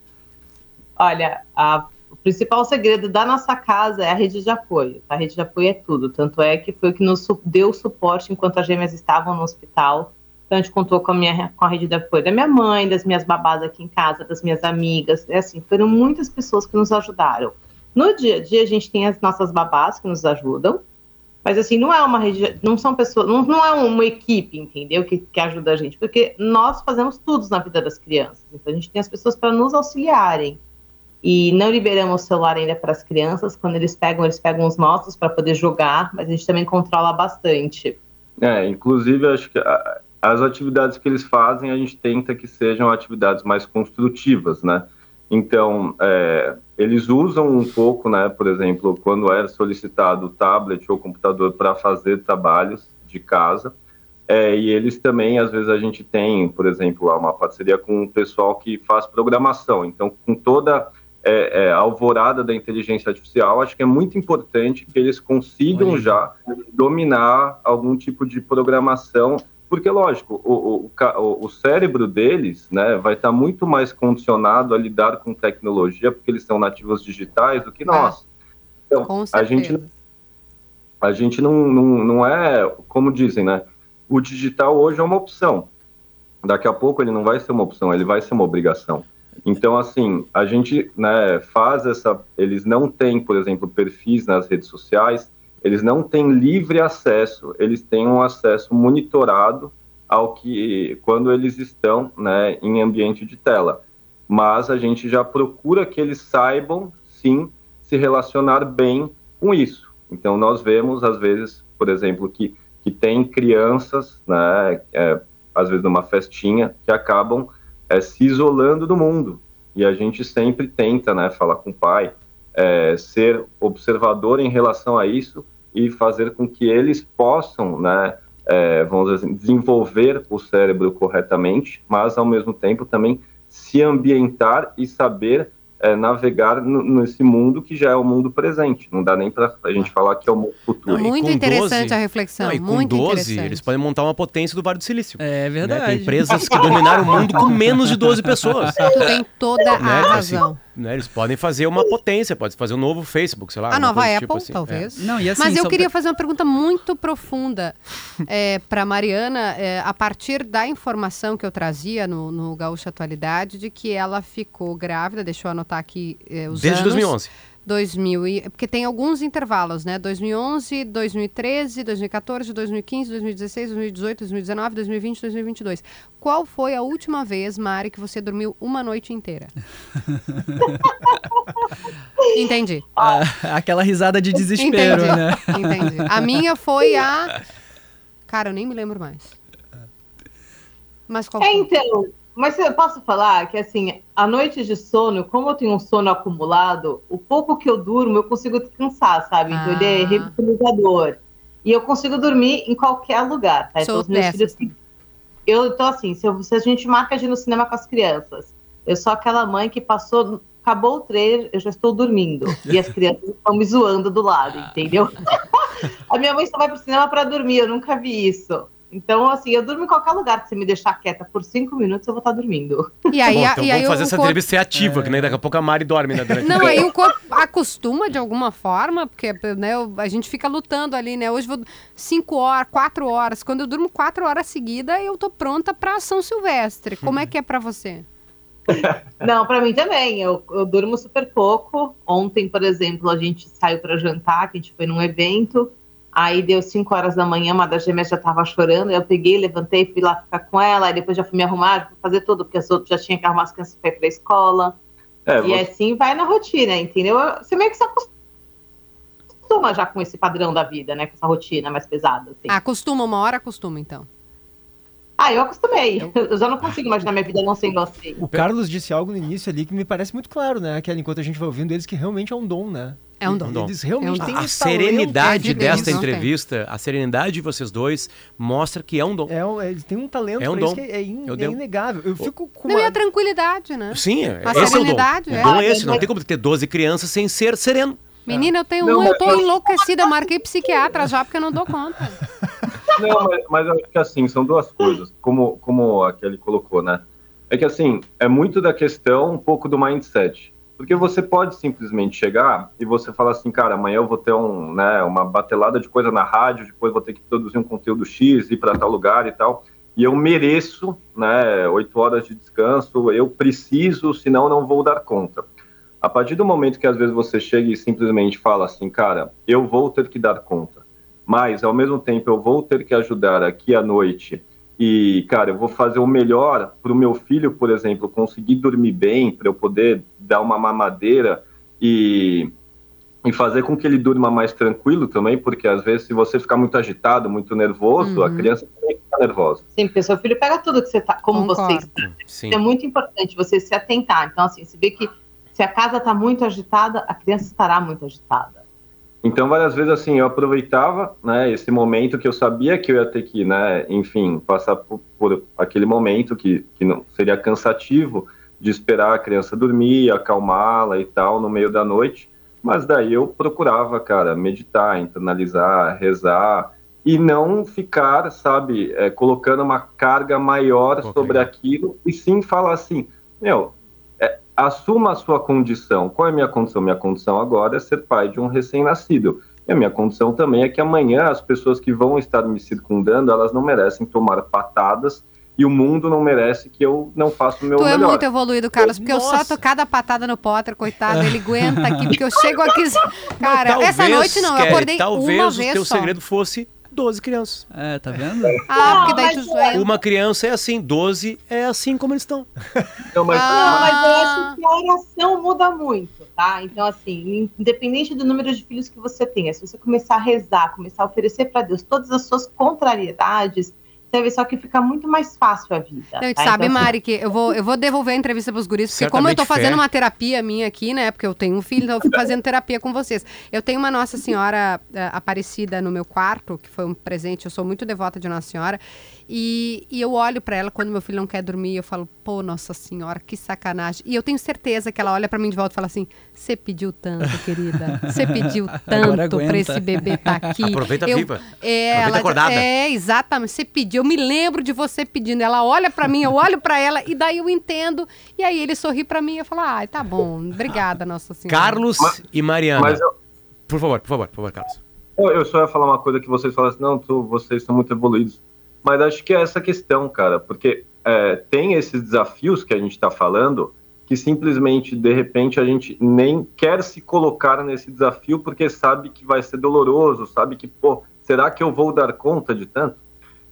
Olha, a- o principal segredo da nossa casa é a rede de apoio. A rede de apoio é tudo. Tanto é que foi o que nos deu suporte enquanto as gêmeas estavam no hospital. Então a gente contou com a, minha, com a rede de apoio da minha mãe, das minhas babás aqui em casa, das minhas amigas. É assim, foram muitas pessoas que nos ajudaram. No dia a dia, a gente tem as nossas babás que nos ajudam. Mas assim, não é uma rede, não são pessoas, não, não é uma equipe, entendeu? Que, que ajuda a gente, porque nós fazemos tudo na vida das crianças. Então a gente tem as pessoas para nos auxiliarem. E não liberamos o celular ainda para as crianças. Quando eles pegam, eles pegam os nossos para poder jogar, mas a gente também controla bastante. É, inclusive, acho que as atividades que eles fazem, a gente tenta que sejam atividades mais construtivas, né? Então, é, eles usam um pouco, né? Por exemplo, quando é solicitado o tablet ou computador para fazer trabalhos de casa, é, e eles também, às vezes, a gente tem, por exemplo, uma parceria com o pessoal que faz programação. Então, com toda é, é, alvorada da inteligência artificial, acho que é muito importante que eles consigam já dominar algum tipo de programação, porque, lógico, o, o- o cérebro deles né, vai estar muito mais condicionado a lidar com tecnologia, porque eles são nativos digitais do que nós. Então, Com a gente a gente não, não, não é, como dizem, né? O digital hoje é uma opção. Daqui a pouco ele não vai ser uma opção, ele vai ser uma obrigação. Então, assim, a gente né, faz essa. Eles não têm, por exemplo, perfis nas redes sociais, eles não têm livre acesso, eles têm um acesso monitorado ao que. quando eles estão né, em ambiente de tela. Mas a gente já procura que eles saibam, sim, se relacionar bem com isso. Então, nós vemos, às vezes, por exemplo, que, que tem crianças, né, é, às vezes numa festinha, que acabam é, se isolando do mundo. E a gente sempre tenta né, falar com o pai, é, ser observador em relação a isso e fazer com que eles possam, né, é, vamos dizer assim, desenvolver o cérebro corretamente, mas ao mesmo tempo também se ambientar e saber é, navegar nesse mundo que já é o mundo presente. Não dá nem para a gente falar que é o mundo futuro. Não, muito com interessante 12 a reflexão. Não, e com muito 12, interessante. eles podem montar uma potência do Vale do Silício. É né? verdade. Tem empresas que dominaram o mundo com menos de 12 pessoas. Tu tem toda a Né? razão. Né? Eles podem fazer uma potência, pode fazer um novo Facebook, sei lá. A nova coisa Apple, tipo assim. talvez. Não, e assim, Mas eu queria pra- fazer uma pergunta muito profunda é, para Mariana, é, a partir da informação que eu trazia no, no Gaúcha Atualidade, de que ela ficou grávida, deixa eu anotar aqui é, os Desde anos. 2011. 2000 e, porque tem alguns intervalos, né? 2011, 2013, 2014, 2015, 2016, 2018, 2019, 2020, 2022. Qual foi a última vez, Mari, que você dormiu uma noite inteira? Entendi. Ah, aquela risada de desespero, Entendi. né? Entendi. A minha foi a. Cara, eu nem me lembro mais. Mas qual É, foi? então, mas eu posso falar que, assim, a noite de sono, como eu tenho um sono acumulado, o pouco que eu durmo, eu consigo descansar, sabe? Então, ele é Ah. revitalizador. E eu consigo dormir em qualquer lugar, tá? Sou Então, os meus filhos... Eu tô assim, se, eu- se a gente marca de ir no cinema com as crianças, eu sou aquela mãe que passou... Acabou o trailer, eu já estou dormindo. E as crianças estão me zoando do lado, entendeu? a minha mãe só vai pro cinema para dormir, eu nunca vi isso. Então, assim, eu durmo em qualquer lugar você me deixar quieta por cinco minutos, eu vou estar dormindo. E aí, Bom, a- então e aí fazer essa corpo- entrevista ser ativa, que nem daqui a pouco a Mari dorme, né? Durante Não, aí o corpo acostuma de alguma forma, porque né, a gente fica lutando ali, né? Hoje vou cinco horas, quatro horas. Quando eu durmo quatro horas seguidas, eu tô pronta pra São Silvestre. Como é que é pra você? Não, pra mim também. Eu, eu durmo super pouco. Ontem, por exemplo, a gente saiu pra jantar, que a gente foi num evento. Aí deu 5 horas da manhã, uma das gêmeas já tava chorando. Eu peguei, levantei, fui lá ficar com ela. Aí depois já fui me arrumar, fui fazer tudo, porque as outras já tinha que arrumar as crianças pra ir pra escola. É, e você- assim vai na rotina, entendeu? Você meio que se acostuma já com esse padrão da vida, né? Com essa rotina mais pesada. Assim. Ah, acostuma, uma hora acostuma, então. Ah, eu acostumei. Eu já não consigo imaginar minha vida não sendo assim. O Carlos disse algo no início ali que me parece muito claro, né? Aquela enquanto a gente vai ouvindo eles que realmente é um dom, né? É um dom. Eles realmente É um têm A serenidade desta entrevista, a serenidade de vocês dois, mostra que é um dom. É, um- eles têm um talento É um dom. que é, in- Eu é inegável. Eu fico com Não, e uma... a tranquilidade, né? Sim, é- A esse é o dom. serenidade, O é. dom é esse, não tem como ter 12 crianças sem ser sereno. Menina, eu tenho Não, um, eu tô eu- enlouquecida. Eu marquei psiquiatra já porque eu não dou conta. Não, mas, mas eu acho que assim, são duas coisas, como, como a Kelly colocou, né? É que assim, é muito da questão um pouco do mindset. Porque você pode simplesmente chegar e você falar assim, cara, amanhã eu vou ter um, né, uma batelada de coisa na rádio, depois vou ter que produzir um conteúdo X, ir para tal lugar e tal. E eu mereço, né, oito horas de descanso, eu preciso, senão não vou dar conta. A partir do momento que às vezes você chega e simplesmente fala assim, cara, eu vou ter que dar conta, mas ao mesmo tempo eu vou ter que ajudar aqui à noite e, cara, eu vou fazer o melhor para o meu filho, por exemplo, conseguir dormir bem, para eu poder dar uma mamadeira e, e fazer com que ele durma mais tranquilo também, porque às vezes se você ficar muito agitado, muito nervoso, a Uhum. criança também fica nervosa. Sim, porque seu filho pega tudo que você tá, como Concordo. você está. Sim. É muito importante você se atentar. Então, assim, se vê que se a casa está muito agitada, a criança estará muito agitada. Então, várias vezes, assim, eu aproveitava, né, esse momento que eu sabia que eu ia ter que, né, enfim, passar por, por aquele momento que, que não seria cansativo de esperar a criança dormir, acalmá-la e tal, no meio da noite. Mas daí eu procurava, cara, meditar, internalizar, rezar e não ficar, sabe, é, colocando uma carga maior Pô, sobre aquilo e sim falar assim, meu, assuma a sua condição. Qual é a minha condição? Minha condição agora é ser pai de um recém-nascido. E a minha condição também é que amanhã as pessoas que vão estar me circundando, elas não merecem tomar patadas e o mundo não merece que eu não faça o meu Tu é melhor. muito evoluído, Carlos, porque eu só Nossa. tô cada patada no Potter, coitado. Ele aguenta aqui, porque eu chego aqui. Cara, Não, essa noite não, eu Kelly, acordei talvez uma o vez teu só. segredo fosse 12 crianças. É, tá vendo? Ah, porque daí tu é... Uma criança é assim, 12 é assim como eles estão. Não, mas, Ah. Não, mas eu acho que a oração muda muito, tá? Então, assim, independente do número de filhos que você tenha, se você começar a rezar, começar a oferecer para Deus todas as suas contrariedades, você vê só que fica muito mais fácil a vida. Não, tá? sabe, Então, assim, Mari, que eu vou, eu vou devolver a entrevista pros guris, porque como eu tô fazendo fé. uma terapia minha aqui, né? Porque eu tenho um filho, então eu fico fazendo terapia com vocês. Eu tenho uma Nossa Senhora eh, Aparecida no meu quarto, que foi um presente, eu sou muito devota de Nossa Senhora. E, e eu olho pra ela quando meu filho não quer dormir, eu falo, pô, Nossa Senhora, que sacanagem. E eu tenho certeza que ela olha pra mim de volta e fala assim: você pediu tanto, querida. Você pediu tanto pra aguenta." esse bebê tá aqui. Aproveita Eu- viva. É, Aproveita ela, acordada. é, exatamente. Você pediu, eu me lembro de você pedindo. Ela olha pra mim, eu olho pra ela e daí eu entendo. E aí ele sorri pra mim e eu falo: "Ai, tá bom. Obrigada, Nossa Senhora." Carlos Mas- e Mariana. mas eu, Por favor, por favor, por favor, Carlos. eu eu só ia falar uma coisa que vocês falam assim, não, tu, vocês são muito evoluídos. Mas acho que é essa questão, cara, porque é, tem esses desafios que a gente está falando que simplesmente, de repente, a gente nem quer se colocar nesse desafio porque sabe que vai ser doloroso, sabe que, pô, será que eu vou dar conta de tanto?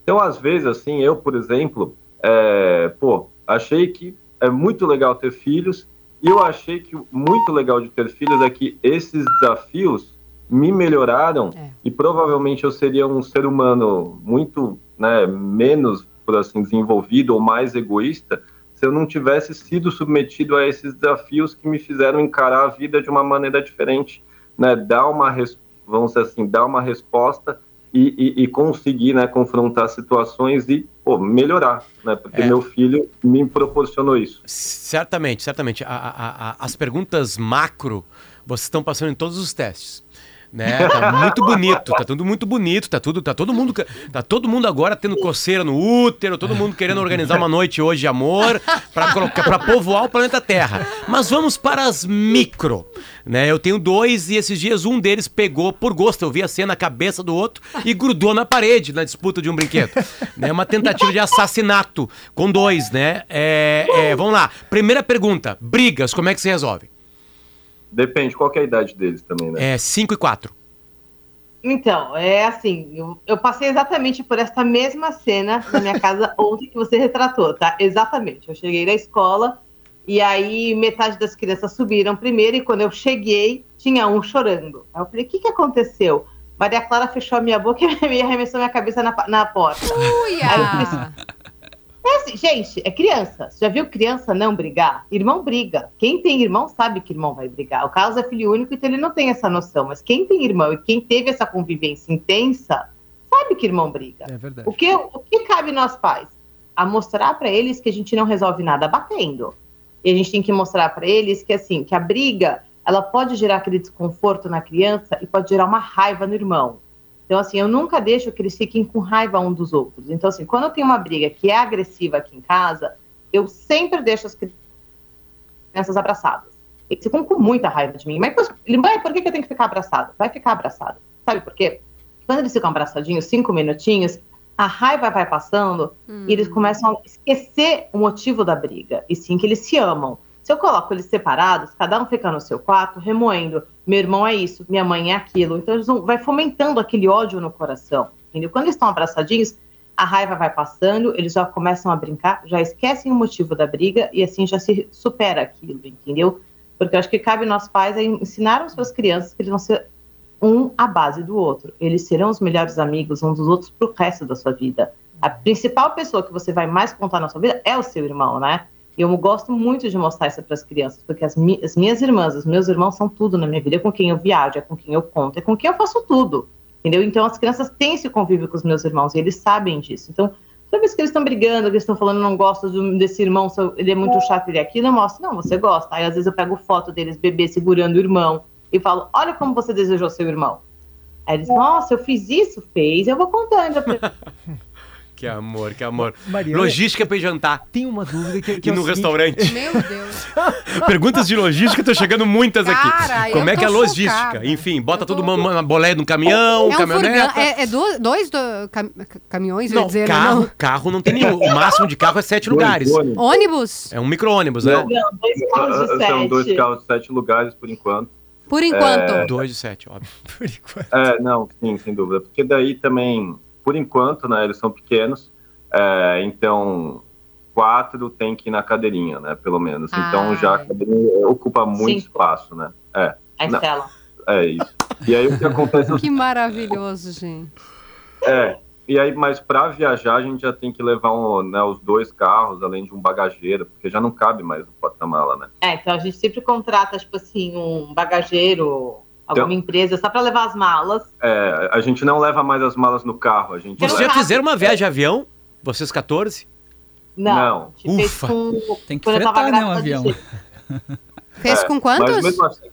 Então, às vezes, assim, eu, por exemplo, é, pô, achei que é muito legal ter filhos e eu achei que muito legal de ter filhos é que esses desafios me melhoraram É. e provavelmente eu seria um ser humano muito né, menos, por assim, desenvolvido ou mais egoísta se eu não tivesse sido submetido a esses desafios que me fizeram encarar a vida de uma maneira diferente, né, dar uma, vamos dizer assim, dar uma resposta e, e- e conseguir, né, confrontar situações e pô, melhorar, né, porque É. meu filho me proporcionou isso. Certamente, certamente. A- a- a- as perguntas macro, vocês estão passando em todos os testes. Né? Tá muito bonito, tá tudo muito bonito, tá tudo, tá todo mundo, tá todo mundo agora tendo coceira no útero, todo mundo querendo organizar uma noite hoje de amor para povoar o planeta Terra. Mas vamos para as micro, né? Eu tenho dois e esses dias um deles pegou por gosto, eu vi a cena na cabeça do outro e grudou na parede na disputa de um brinquedo. né? Uma tentativa de assassinato com dois, né? É, é, vamos lá. Primeira pergunta: brigas, como é que se resolve? Depende, qual é a idade deles também, né? É 5 e 4. Então, é assim, eu, eu, passei exatamente por essa mesma cena na minha casa ontem que você retratou, tá? Exatamente. Eu cheguei na escola e aí metade das crianças subiram primeiro e quando eu cheguei, tinha um chorando. Aí eu falei, o que, que aconteceu? Maria Clara fechou a minha boca e arremessou minha cabeça na, na porta. Uia! Aí eu falei, assim, é assim, gente, é criança. Você já viu criança não brigar? Irmão briga. Quem tem irmão sabe que irmão vai brigar. O Carlos é filho único, então ele não tem essa noção. Mas quem tem irmão e quem teve essa convivência intensa, sabe que irmão briga. É verdade. O que, o que cabe nós pais? A mostrar para eles que a gente não resolve nada batendo. E a gente tem que mostrar para eles que assim, que a briga, ela pode gerar aquele desconforto na criança e pode gerar uma raiva no irmão. Então, assim, eu nunca deixo que eles fiquem com raiva um dos outros. Então, assim, quando eu tenho uma briga que é agressiva aqui em casa, eu sempre deixo as crianças abraçadas. Eles ficam com muita raiva de mim. Mas, por que, eu tenho que ficar abraçado? Vai ficar abraçado. Sabe por quê? Quando eles ficam abraçadinhos, cinco minutinhos, a raiva vai passando hum. e eles começam a esquecer o motivo da briga. E sim que eles se amam. Se eu coloco eles separados, cada um fica no seu quarto, remoendo, meu irmão é isso, minha mãe é aquilo. Então eles vão, vai fomentando aquele ódio no coração. Entendeu? Quando eles estão abraçadinhos, a raiva vai passando, eles já começam a brincar, já esquecem o motivo da briga e assim já se supera aquilo, entendeu? Porque eu acho que cabe nós pais ensinar as suas crianças que eles vão ser um à base do outro. Eles serão os melhores amigos uns dos outros pro resto da sua vida. A principal pessoa que você vai mais contar na sua vida é o seu irmão, né? Eu gosto muito de mostrar isso para as crianças, porque as, mi as, minhas irmãs, os meus irmãos são tudo na minha vida, é com quem eu viajo, é com quem eu conto, é com quem eu faço tudo, entendeu? Então as crianças têm esse convívio com os meus irmãos e eles sabem disso. Então, toda vez que eles estão brigando, que eles estão falando, não gosto desse irmão, ele é muito chato, ele é aquilo, eu mostro, não, você gosta. Aí às vezes eu pego foto deles, bebê segurando o irmão, e falo, olha como você desejou seu irmão. Aí eles, nossa, eu fiz isso, fez, eu vou contando. Que amor, que amor. Mariana, logística pra ir jantar. Tem uma dúvida que, que, é no restaurante. Meu Deus. Perguntas de logística, tô chegando muitas Cara, aqui. Como é que é a logística? Chocada. Enfim, bota tô... todo mundo na bolé no caminhão, é um caminhonete. É, é do, dois do, cam, caminhões, não, dizer, carro, não. carro não tem nenhum. O máximo de carro é sete lugares. Ônibus? É um micro-ônibus, né? Não, dois carros de sete. São dois carros de sete lugares, por enquanto. Por enquanto. É... Dois de sete, óbvio. Por enquanto. É, não, sim, sem dúvida. Porque daí também, por enquanto, né, eles são pequenos. É, então, quatro tem que ir na cadeirinha, né? Pelo menos. Ah, então já a cadeirinha ocupa muito Cinco. espaço, né? É. A Estela. É isso. E aí o que acontece? que maravilhoso, gente. É. E aí, mas para viajar a gente já tem que levar um, né, os dois carros, além de um bagageiro, porque já não cabe mais no porta-mala, né? É, então a gente sempre contrata, tipo assim, um bagageiro alguma então, empresa só para levar as malas. É, a gente não leva mais as malas no carro. A gente Vocês já fizeram uma viagem de avião? Vocês 14? Não. não. Ufa. Com, Tem que fretar, né, um avião. Fez é, com quantos? Mas mesmo assim,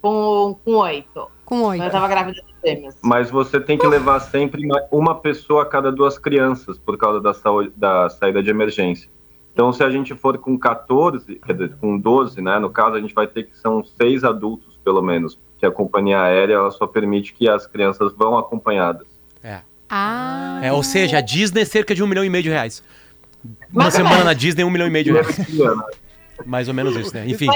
com, com oito. Com oito. Eu tava grávida de gêmeos. Mas você tem que levar sempre uma pessoa a cada duas crianças, por causa da, saúde, da saída de emergência. Então, se a gente for com 14, quer dizer, com 12, né, no caso, a gente vai ter que são seis adultos, pelo menos, que a companhia aérea ela só permite que as crianças vão acompanhadas. É. Ah. É, ou seja, a Disney é cerca de um milhão e meio de reais. Uma semana na Disney, um milhão e meio de reais. Mais ou menos isso, né? Enfim,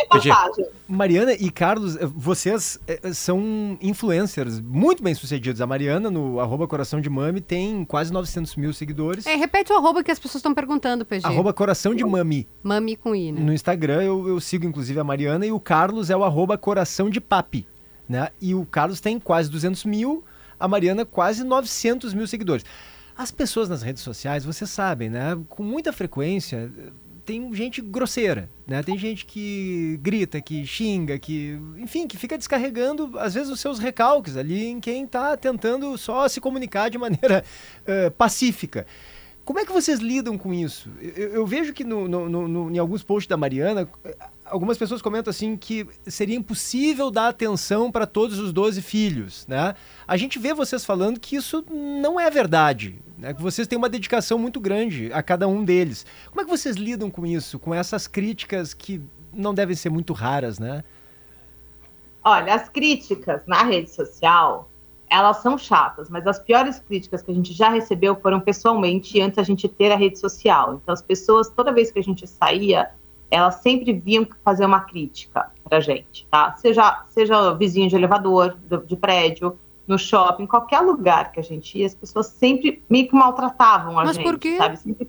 Mariana e Carlos, eh, vocês eh, são influencers muito bem sucedidos. A Mariana, no arroba Coração de Mami, tem quase 900 mil seguidores. É, repete o arroba que as pessoas estão perguntando, PG. Arroba Coração de Mami. Mami com I, né? No Instagram eu, eu sigo, inclusive, a Mariana e o Carlos é o arroba Coração de Papi. Né? E o Carlos tem quase 200 mil a Mariana quase 900 mil seguidores. As pessoas nas redes sociais, vocês sabem, né? Com muita frequência tem gente grosseira, né? Tem gente que grita, que xinga, que, enfim, que fica descarregando às vezes os seus recalques ali em quem está tentando só se comunicar de maneira uh, pacífica. Como é que vocês lidam com isso? Eu, eu vejo que no, no- no- em alguns posts da Mariana, algumas pessoas comentam assim que seria impossível dar atenção para todos os 12 filhos, né? A gente vê vocês falando que isso não é verdade, né? Que vocês têm uma dedicação muito grande a cada um deles. Como é que vocês lidam com isso, com essas críticas que não devem ser muito raras, né? Olha, as críticas na rede social, elas são chatas, mas as piores críticas que a gente já recebeu foram pessoalmente antes da gente ter a rede social. Então, as pessoas, toda vez que a gente saía, elas sempre vinham fazer uma crítica pra gente, tá? Seja, seja vizinho de elevador, do- de prédio, no shopping, qualquer lugar que a gente ia, as pessoas sempre meio que maltratavam a Mas gente, por quê? sabe? Sempre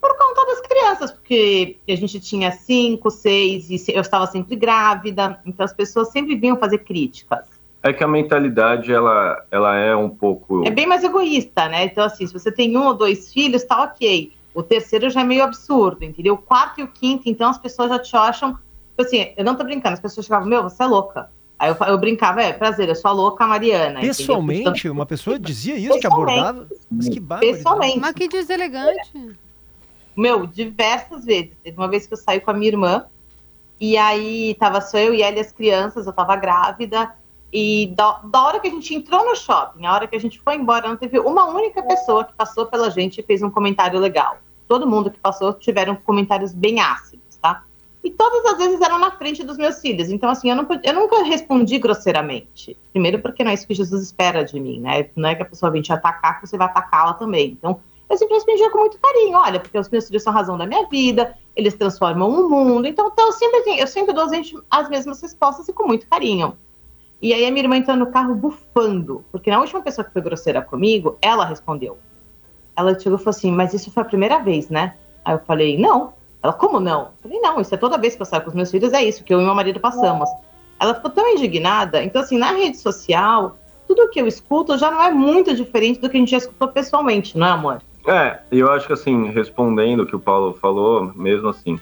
por conta das crianças, porque a gente tinha cinco, seis, e eu estava sempre grávida, então as pessoas sempre vinham fazer críticas. É que a mentalidade, ela, ela é um pouco... É bem mais egoísta, né? Então, assim, se você tem um ou dois filhos, tá ok. O terceiro já é meio absurdo, entendeu? O quarto e o quinto, então as pessoas já te acham. Tipo assim, eu não tô brincando, as pessoas chegavam, meu, você é louca. Aí eu, eu brincava, é, prazer, eu sou a louca Mariana. Pessoalmente, uma pessoa dizia isso, Pessoalmente. abordava. Mas que barbaridade. Pessoalmente. Mas que deselegante. Meu, diversas vezes. Teve uma vez que eu saí com a minha irmã, e aí tava só eu e ela e as crianças, eu tava grávida, e da, da hora que a gente entrou no shopping, a hora que a gente foi embora, não teve uma única pessoa que passou pela gente e fez um comentário legal. Todo mundo que passou tiveram comentários bem ácidos, tá? E todas as vezes eram na frente dos meus filhos. Então, assim, eu, não, eu nunca respondi grosseiramente. Primeiro, porque não é isso que Jesus espera de mim, né? Não é que a pessoa vem te atacar, que você vai atacá-la também. Então, eu sempre respondia com muito carinho. Olha, porque os meus filhos são a razão da minha vida, eles transformam o mundo. Então, então eu, sempre, assim, eu sempre dou as mesmas respostas e com muito carinho. E aí a minha irmã entrou no carro bufando, porque na última pessoa que foi grosseira comigo, ela respondeu. Ela chegou e falou assim, mas isso foi a primeira vez, né? Aí eu falei, não. Ela, como não? Eu falei, não, isso é toda vez que eu saio com os meus filhos, é isso que eu e meu marido passamos. Ela ficou tão indignada. Então, assim, na rede social, tudo que eu escuto já não é muito diferente do que a gente já escutou pessoalmente, não é, amor? É, eu acho que assim, respondendo o que o Paulo falou, mesmo assim,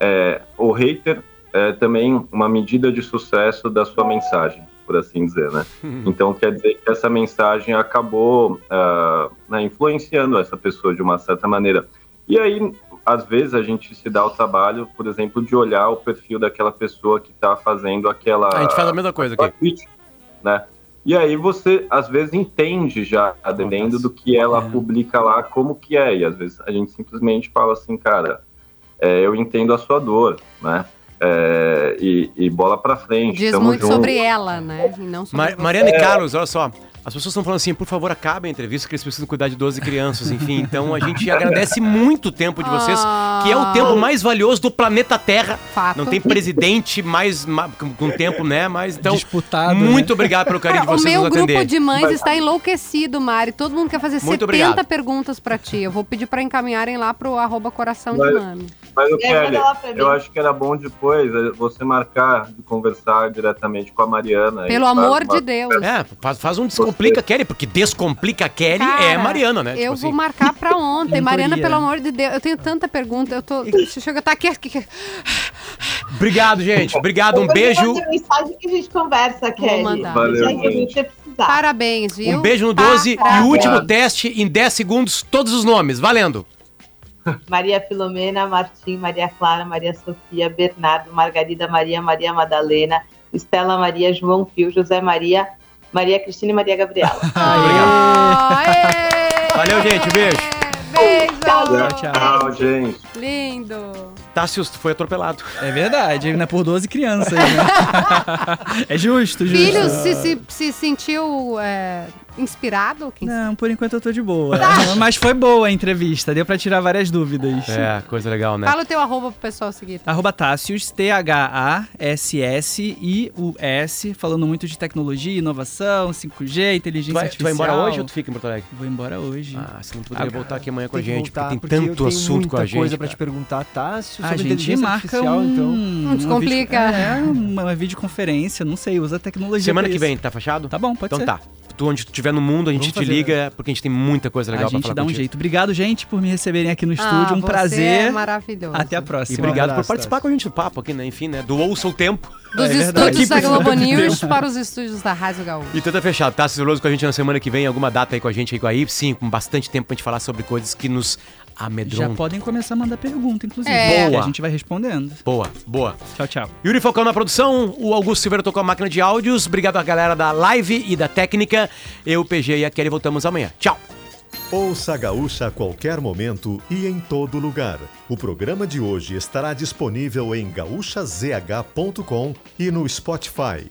é, o hater é também uma medida de sucesso da sua mensagem, por assim dizer, né? Então quer dizer que essa mensagem acabou ah, né, influenciando essa pessoa de uma certa maneira. E aí, às vezes, a gente se dá o trabalho, por exemplo, de olhar o perfil daquela pessoa que está fazendo aquela A gente faz a mesma coisa aqui. crítica, né? E aí você, às vezes, entende já, dependendo do que ela É. publica lá, como que é. E às vezes a gente simplesmente fala assim, cara, é, eu entendo a sua dor, né? É, e, e bola pra frente. Diz tamo muito junto. sobre ela, né? E não sobre Ma- você. Mariana e Carlos, olha só. As pessoas estão falando assim, por favor, acabem a entrevista, que eles precisam cuidar de 12 crianças, enfim. Então a gente agradece muito o tempo de vocês, que é o tempo mais valioso do planeta Terra. Fato. Não tem presidente mais ma- com com tempo, né? Mas então, Disputado, muito né? obrigado pelo carinho de O vocês meu nos grupo atender. de mães está enlouquecido, Mari. Todo mundo quer fazer Muito 70 obrigado. perguntas pra ti. Eu vou pedir pra encaminharem lá pro arroba coração de Mas- mami. Mas, o É, manda Kelly, lá pra mim. eu acho que era bom depois eh, você marcar de conversar diretamente com a Mariana. Pelo amor de Deus. É, faz, faz um Descomplica Kelly, porque Descomplica Kelly é Cara, Mariana, né? Eu Tipo vou assim. marcar pra ontem. Mariana, pelo amor de Deus. Eu tenho tanta pergunta. Eu tô. Deixa eu estar aqui, aqui. Obrigado, gente. Obrigado, um beijo. mensagem que a gente conversa, Kelly. mandar. Valeu, gente. Parabéns, viu? Um beijo no 12 e Parabéns. o último teste em 10 segundos, todos os nomes. Valendo. Maria Filomena, Martim, Maria Clara, Maria Sofia, Bernardo, Margarida Maria, Maria Madalena, Estela Maria, João Pio, José Maria, Maria Cristina e Maria Gabriela. Aê! Valeu, gente. Um beijo. Beijo! Tchau, tchau. Tchau, gente. Lindo! Tássio foi atropelado. É verdade, né? Por 12 crianças, né? é justo, justo. Filho, se, se, se sentiu é, inspirado? Quem Não, por enquanto eu tô de boa. Mas foi boa a entrevista, deu pra tirar várias dúvidas. É, coisa legal, né? Fala o teu arroba pro pessoal seguir. tá? Arroba Tássius, T-H-A-S-S-I-U-S, falando muito de tecnologia, inovação, 5G, Tu inteligência vai, tu artificial. vai embora hoje ou tu fica em Porto Alegre? Vou embora hoje. Ah, você não poderia voltar aqui amanhã com a gente, voltar, porque tem eu tanto tenho assunto com a gente. coisa pra te perguntar, Tássio, a sobre gente inteligência marca artificial, um... então. Não descomplica. Uma, vídeo- é, uma videoconferência, não sei, usa tecnologia Semana que isso. vem, tá fechado? Tá bom, pode Então ser. tá. Tu, onde tu estiver no mundo, a gente Vamos te fazer, liga, porque a gente tem muita coisa legal a pra gente falar dá um contigo. jeito. Obrigado, gente, por me receberem aqui no Ah, estúdio. Um você prazer. É maravilhoso. Até a E próxima. obrigado por abraço, participar com a gente do papo aqui, né? Enfim, né? Do Ouça o Tempo. Dos É estúdios da Globo News para os estúdios da Rádio Gaúcha. E tenta fechado, tá? Celuloso com a gente na semana que vem, alguma data aí com a gente aí com a Y, sim, com bastante tempo pra gente falar sobre coisas que nos Já amedrontam. podem começar a mandar pergunta, inclusive. É. Que Boa. A gente vai respondendo. Boa, boa. Tchau, tchau. Yuri Falcão na produção, o Augusto Silveira tocou a máquina de áudios. Obrigado à galera da live e da técnica. Eu, PG e a Kelly voltamos amanhã. Tchau. Ouça a Gaúcha a qualquer momento e em todo lugar. O programa de hoje estará disponível em gaúchazh.com e no Spotify.